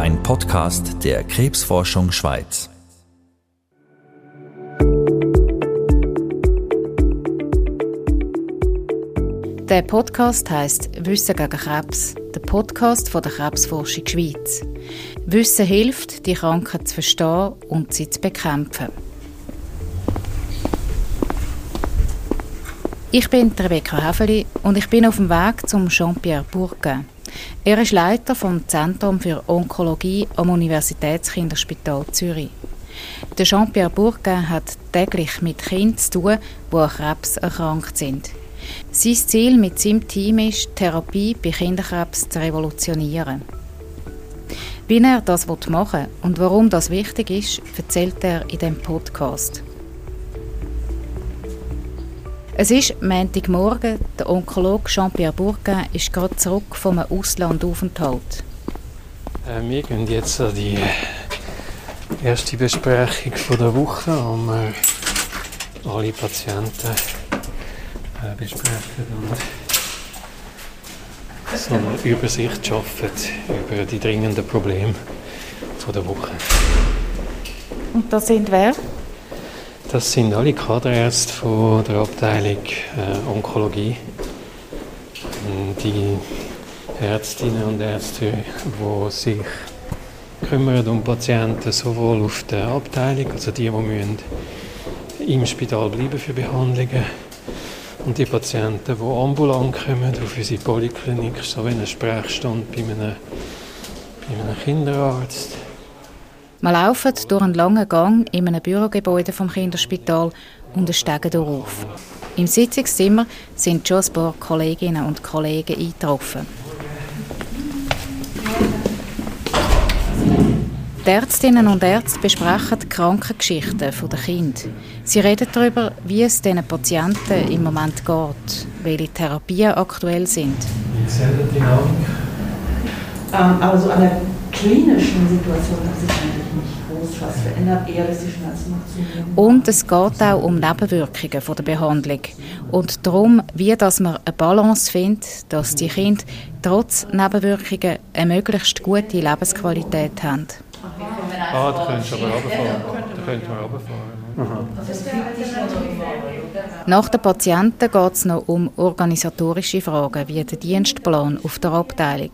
ein Podcast der Krebsforschung Schweiz. Der Podcast heißt Wissen gegen Krebs, der Podcast von der Krebsforschung Schweiz. Wissen hilft, die Krankheit zu verstehen und sie zu bekämpfen. Ich bin Rebecca Häfeli und ich bin auf dem Weg zum Jean-Pierre Bourquin. Er ist Leiter vom Zentrum für Onkologie am Universitätskinderspital Zürich. Der Jean-Pierre Bourquin hat täglich mit Kindern zu tun, die an Krebs erkrankt sind. Sein Ziel mit seinem Team ist, Therapie bei Kinderkrebs zu revolutionieren. Wie er das machen will und warum das wichtig ist, erzählt er in dem Podcast. Es ist Montagmorgen. Der Onkologe Jean-Pierre Bourquin ist gerade zurück vom Auslandaufenthalt. Äh, wir gehen jetzt an die erste Besprechung der Woche, wo wir alle Patienten äh, besprechen und so eine Übersicht schaffen über die dringenden Probleme der Woche. Und das sind wer? Das sind alle Kaderärzte von der Abteilung äh, Onkologie. Die Ärztinnen und Ärzte, die sich kümmern um Patienten sowohl auf der Abteilung, also die, die müssen im Spital bleiben für Behandlungen, und die Patienten, die ambulant kommen auf unsere Poliklinik, so wie ein Sprechstand bei einem, bei einem Kinderarzt wir laufen durch einen langen Gang in einem Bürogebäude vom Kinderspital und steigen auf. Im Sitzungszimmer sind schon ein paar Kolleginnen und Kollegen eingetroffen. Die Ärztinnen und Ärzte besprechen die Krankengeschichten der Kinder. Sie reden darüber, wie es diesen Patienten im Moment geht, welche Therapien aktuell sind. Wie die Dynamik? Ähm, aber so an der klinischen Situation hat groß was verändert, eher dass die Schmerzen noch zunehmen. Und es geht auch um Nebenwirkungen von der Behandlung und darum, wie dass man eine Balance findet, dass die Kinder trotz Nebenwirkungen eine möglichst gute Lebensqualität haben. Ah, da könntest du aber runterfahren. Da runterfahren. Nach den Patienten geht es noch um organisatorische Fragen wie den Dienstplan auf der Abteilung.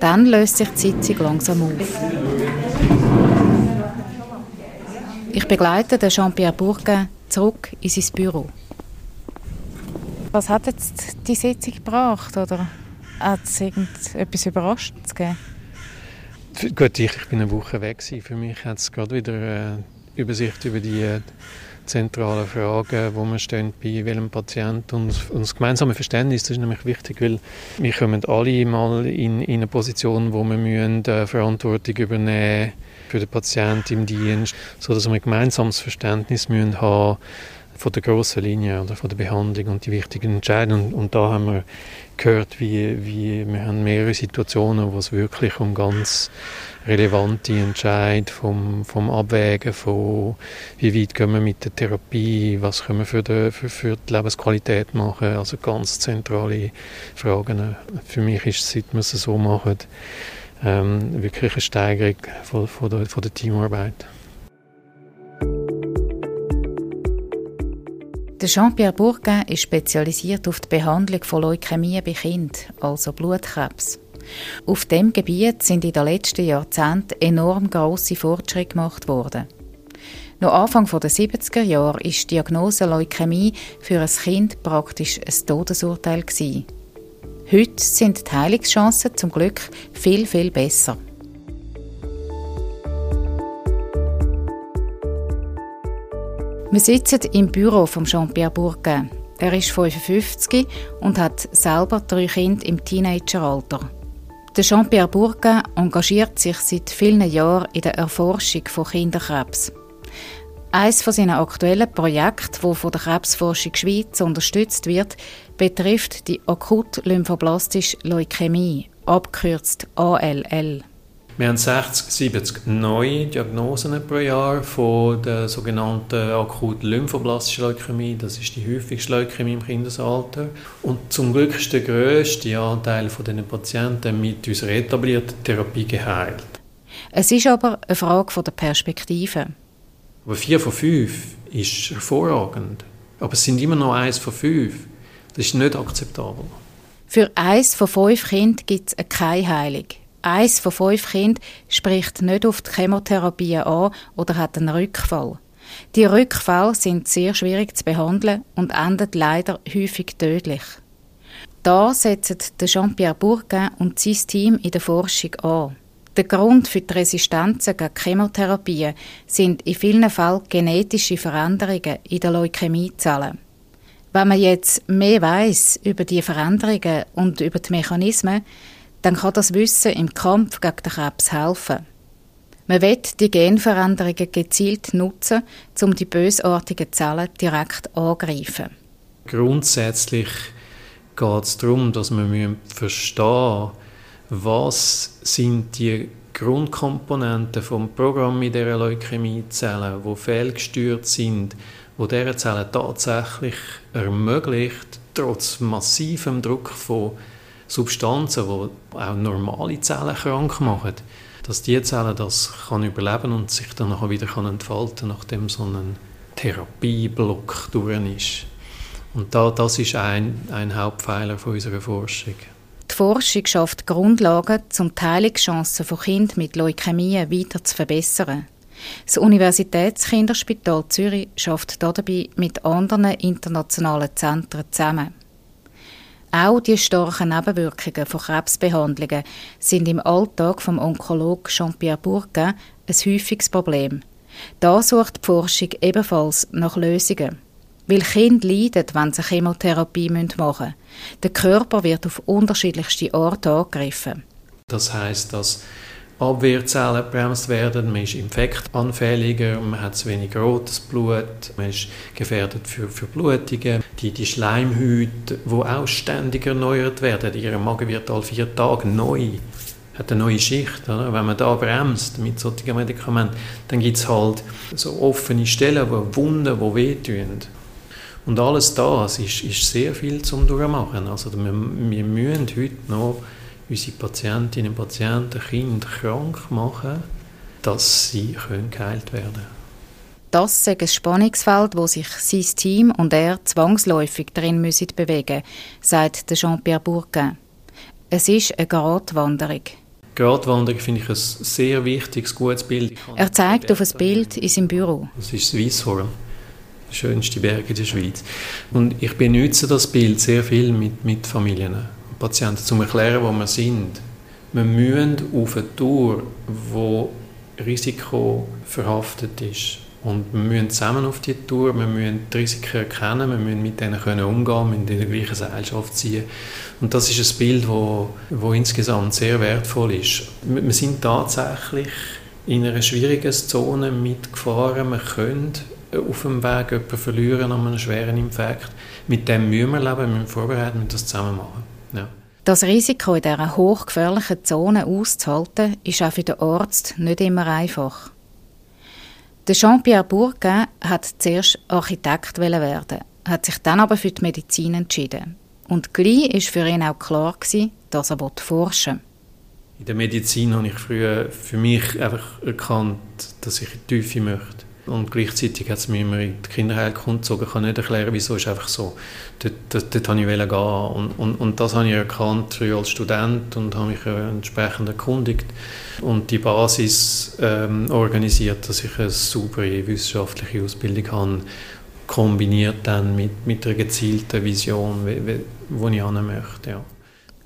Dann löst sich die Sitzung langsam auf. Begleite den Jean-Pierre Bourquin zurück in sein Büro. Was hat jetzt die Sitzung gebracht? Oder hat es irgendetwas Überraschendes gegeben? Gut, ich, ich bin eine Woche weg. Für mich hat es gerade wieder eine äh, Übersicht über die äh, zentralen Fragen, wo wir stehen bei welchem Patienten und, und das gemeinsame Verständnis, das ist nämlich wichtig, weil wir kommen alle mal in, in eine Position, wo wir müssen, äh, Verantwortung übernehmen für den Patienten im Dienst, sodass wir ein gemeinsames Verständnis müssen haben von der grossen Linie oder von der Behandlung und die wichtigen Entscheidungen. Und, und da haben wir gehört, wie, wie wir haben mehrere Situationen, wo es wirklich um ganz relevante Entscheid vom, vom Abwägen von wie weit gehen wir mit der Therapie, was können wir für die, für, für die Lebensqualität machen, also ganz zentrale Fragen. Für mich ist es, seit wir es so machen, ähm, wirklich eine Steigerung von, von, der, von der Teamarbeit. Jean-Pierre Bourquin ist spezialisiert auf die Behandlung von Leukämie bei Kindern, also Blutkrebs. Auf dem Gebiet sind in den letzten Jahrzehnten enorm große Fortschritte gemacht worden. Noch Anfang der 70er Jahre ist die Diagnose Leukämie für ein Kind praktisch ein Todesurteil gewesen. Heute sind die Heilungschancen zum Glück viel, viel besser. Wir sitzen im Büro von Jean-Pierre Bourquin. Er ist 55 und hat selber drei Kinder im Teenageralter. Der Jean-Pierre Bourquin engagiert sich seit vielen Jahren in der Erforschung von Kinderkrebs. Eines von seinen aktuellen Projekten, das von der Krebsforschung Schweiz unterstützt wird, betrifft die akut lymphoblastische Leukämie, abgekürzt ALL. Wir haben 60, 70 neue Diagnosen pro Jahr von der sogenannten akuten lymphoblastischen Leukämie. Das ist die häufigste Leukämie im Kindesalter. Und zum Glück ist der grösste Anteil von diesen Patienten mit unserer etablierten Therapie geheilt. Es ist aber eine Frage der Perspektive. Aber vier von fünf ist hervorragend. Aber es sind immer noch eins von fünf. Das ist nicht akzeptabel. Für eins von fünf Kindern gibt es keine Heilung. Eins von fünf Kindern spricht nicht auf die Chemotherapie an oder hat einen Rückfall. Die Rückfälle sind sehr schwierig zu behandeln und enden leider häufig tödlich. Da setzen Jean-Pierre Bourquin und sein Team in der Forschung an. Der Grund für die Resistenzen gegen Chemotherapie sind in vielen Fällen genetische Veränderungen in den Leukämiezellen. Wenn man jetzt mehr weiß über die Veränderungen und über die Mechanismen, dann kann das Wissen im Kampf gegen den Krebs helfen. Man wird die Genveränderungen gezielt nutzen, um die bösartigen Zellen direkt anzugreifen. Grundsätzlich geht es darum, dass wir verstehen was sind die Grundkomponenten vom Programm in dieser Leukämiezellen, die fehlgesteuert sind, wo diese Zellen tatsächlich ermöglicht, trotz massivem Druck von Substanzen, die auch normale Zellen krank machen, dass diese Zellen das kann überleben und sich dann nachher wieder kann entfalten, nachdem so ein Therapieblock durch ist. Und da, das ist ein, ein Hauptpfeiler von unserer Forschung. Forschung schafft Grundlagen, um die Heilungschancen von Kindern mit Leukämie weiter zu verbessern. Das Universitätskinderspital Zürich schafft dabei mit anderen internationalen Zentren zusammen. Auch die starken Nebenwirkungen von Krebsbehandlungen sind im Alltag vom Onkologen Jean-Pierre Bourquin ein häufiges Problem. Da sucht die Forschung ebenfalls nach Lösungen. Weil Kinder leiden, wenn sie Chemotherapie machen müssen. Der Körper wird auf unterschiedlichste Orte angegriffen. Das heißt, dass Abwehrzellen bremst werden, man ist infektanfälliger, man hat zu wenig rotes Blut, man ist gefährdet für, für Blutungen. Die, die Schleimhäute, die auch ständig erneuert werden, ihr Magen wird alle vier Tage neu, hat eine neue Schicht. Oder? Wenn man da bremst mit solchen Medikamenten, dann gibt es halt so offene Stellen, wo Wunden, die wehtun. Und alles das ist, ist sehr viel zum Durchmachen. Also wir, wir müssen heute noch unsere Patientinnen und Patienten, Kinder krank machen, dass sie können geheilt werden können. Das ist ein Spannungsfeld, wo sich sein Team und er zwangsläufig darin müssen bewegen sagt Jean-Pierre Bourquin. Es ist eine Gratwanderung. Gratwanderung finde ich ein sehr wichtiges, gutes Bild. Er zeigt auf ein Bild in seinem Büro. Das ist das Weisshorn schönste Berg in der Schweiz. Und ich benutze das Bild sehr viel mit, mit Familien und Patienten, um zu erklären, wo wir sind. Wir müssen auf eine Tour, die risikoverhaftet ist. Und wir müssen zusammen auf die Tour, wir müssen die Risiken erkennen, wir müssen mit denen können umgehen, wir müssen in der gleichen Gesellschaft ziehen. Und das ist ein Bild, wo, wo insgesamt sehr wertvoll ist. Wir sind tatsächlich in einer schwierigen Zone mitgefahren. Wir können auf dem Weg jemanden verlieren an einem schweren Infekt. Mit dem müssen wir leben, wir müssen vorbereiten, wir müssen das zusammen machen. Ja. Das Risiko in dieser hochgefährlichen Zone auszuhalten, ist auch für den Arzt nicht immer einfach. Der Jean-Pierre Bourquin hat zuerst Architekt werden, hat sich dann aber für die Medizin entschieden. Und gleich war für ihn auch klar, dass er forschen will. In der Medizin habe ich früher für mich einfach erkannt, dass ich in die Tiefe möchte. Und gleichzeitig hat es mich immer in die Kinderheilkunde gezogen. Ich kann nicht erklären, wieso ist einfach so. Dort, dort, wollte ich gehen. Und, und, und das habe ich erkannt früher als Student und habe mich entsprechend erkundigt und die Basis ähm, organisiert, dass ich eine saubere wissenschaftliche Ausbildung habe, kombiniert dann mit, mit einer gezielten Vision, wo ich hin möchte. Ja.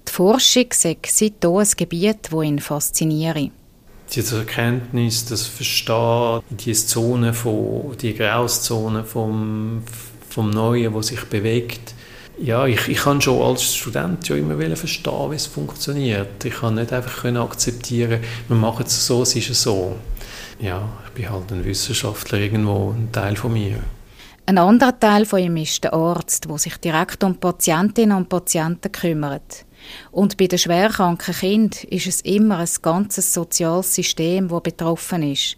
Die Forschung sei seitdem ein Gebiet, das ihn fasziniert diese Erkenntnis, das Verstehen, die Zone von, die Grauszone vom, vom Neuen, wo sich bewegt. Ja, ich, ich kann schon als Student schon immer verstehen, wie es funktioniert. Ich kann nicht einfach können akzeptieren, wir machen es so, es ist so. Ja, ich bin halt ein Wissenschaftler irgendwo, ein Teil von mir. Ein anderer Teil von ihm ist der Arzt, der sich direkt um Patientinnen und Patienten kümmert. Und bei den schwerkranken Kindern ist es immer ein ganzes soziales System, das betroffen ist.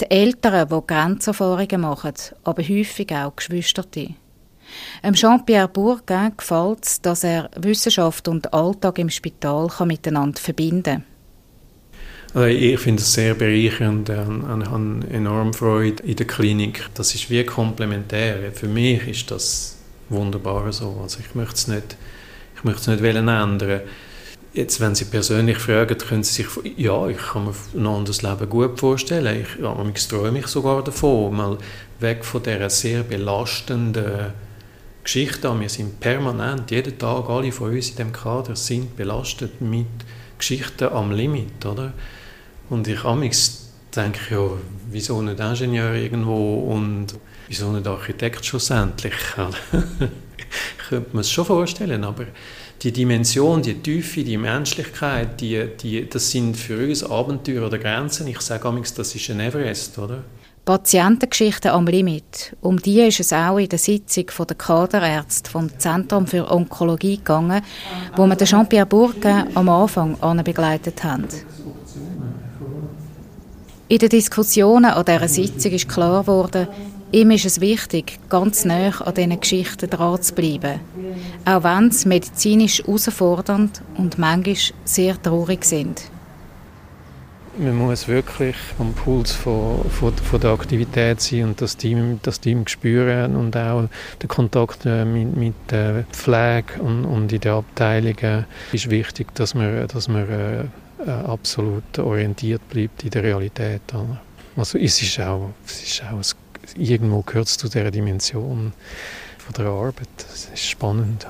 Die Eltern, die Grenzerfahrungen machen, aber häufig auch Geschwisterte. Jean-Pierre Bourguin gefällt es, dass er Wissenschaft und Alltag im Spital kann miteinander verbinden kann. Also ich finde es sehr bereichernd, ich habe enorm Freude in der Klinik. Das ist wie komplementär. Für mich ist das wunderbar so. Also ich möchte es nicht, ich möchte es nicht ändern. Jetzt, wenn Sie persönlich fragen, können Sie sich, ja, ich kann mir ein anderes Leben gut vorstellen. Ich, ja, träume mich sogar davon, mal weg von dieser sehr belastenden Geschichte. Wir sind permanent, jeden Tag, alle von uns in dem Kader sind belastet mit Geschichten am Limit, oder? Und ich amix denke ja, wieso nicht Ingenieur irgendwo und wieso nicht Architekt schlussendlich? ich könnte mir es schon vorstellen, aber die Dimension, die Tiefe, die Menschlichkeit, die, die, das sind für uns Abenteuer oder Grenzen. Ich sage amigs, das ist ein Everest, oder? Patientengeschichten am Limit. Um die ist es auch in der Sitzung der Kaderärzte vom Zentrum für Onkologie gegangen, wo wir Jean-Pierre Bourquin am Anfang begleitet haben. In den Diskussionen an dieser Sitzung ist klar geworden, ihm ist es wichtig, ganz nah an diesen Geschichten dran zu bleiben. Auch wenn sie medizinisch herausfordernd und manchmal sehr traurig sind. Man muss wirklich am Puls von, von, von, der Aktivität sein und das Team, das Team spüren und auch der Kontakt äh, mit, mit der Pflege und, und in den Abteilungen ist wichtig, dass man, dass man äh, absolut orientiert bleibt in der Realität. Also es ist auch, es ist auch irgendwo gehört zu dieser Dimension von der Arbeit. Das ist spannend.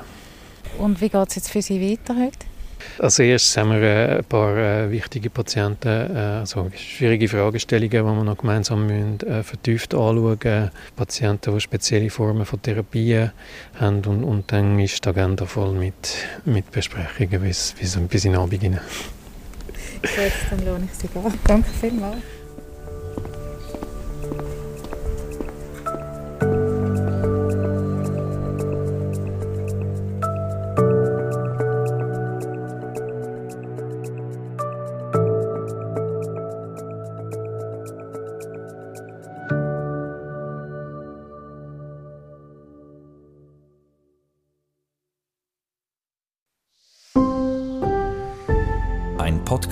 Und wie geht es jetzt für Sie weiter heute? Als erstes haben wir äh, ein paar äh, wichtige Patienten, also schwierige Fragestellungen, die wir noch gemeinsam müssen, vertieft anschauen Patienten, die spezielle Formen von Therapien haben und, und dann ist die Agenda voll mit, mit Besprechungen bis, bis, bis in den Abend hinein. Gut, dann lohne ich Sie gar. Danke vielmals.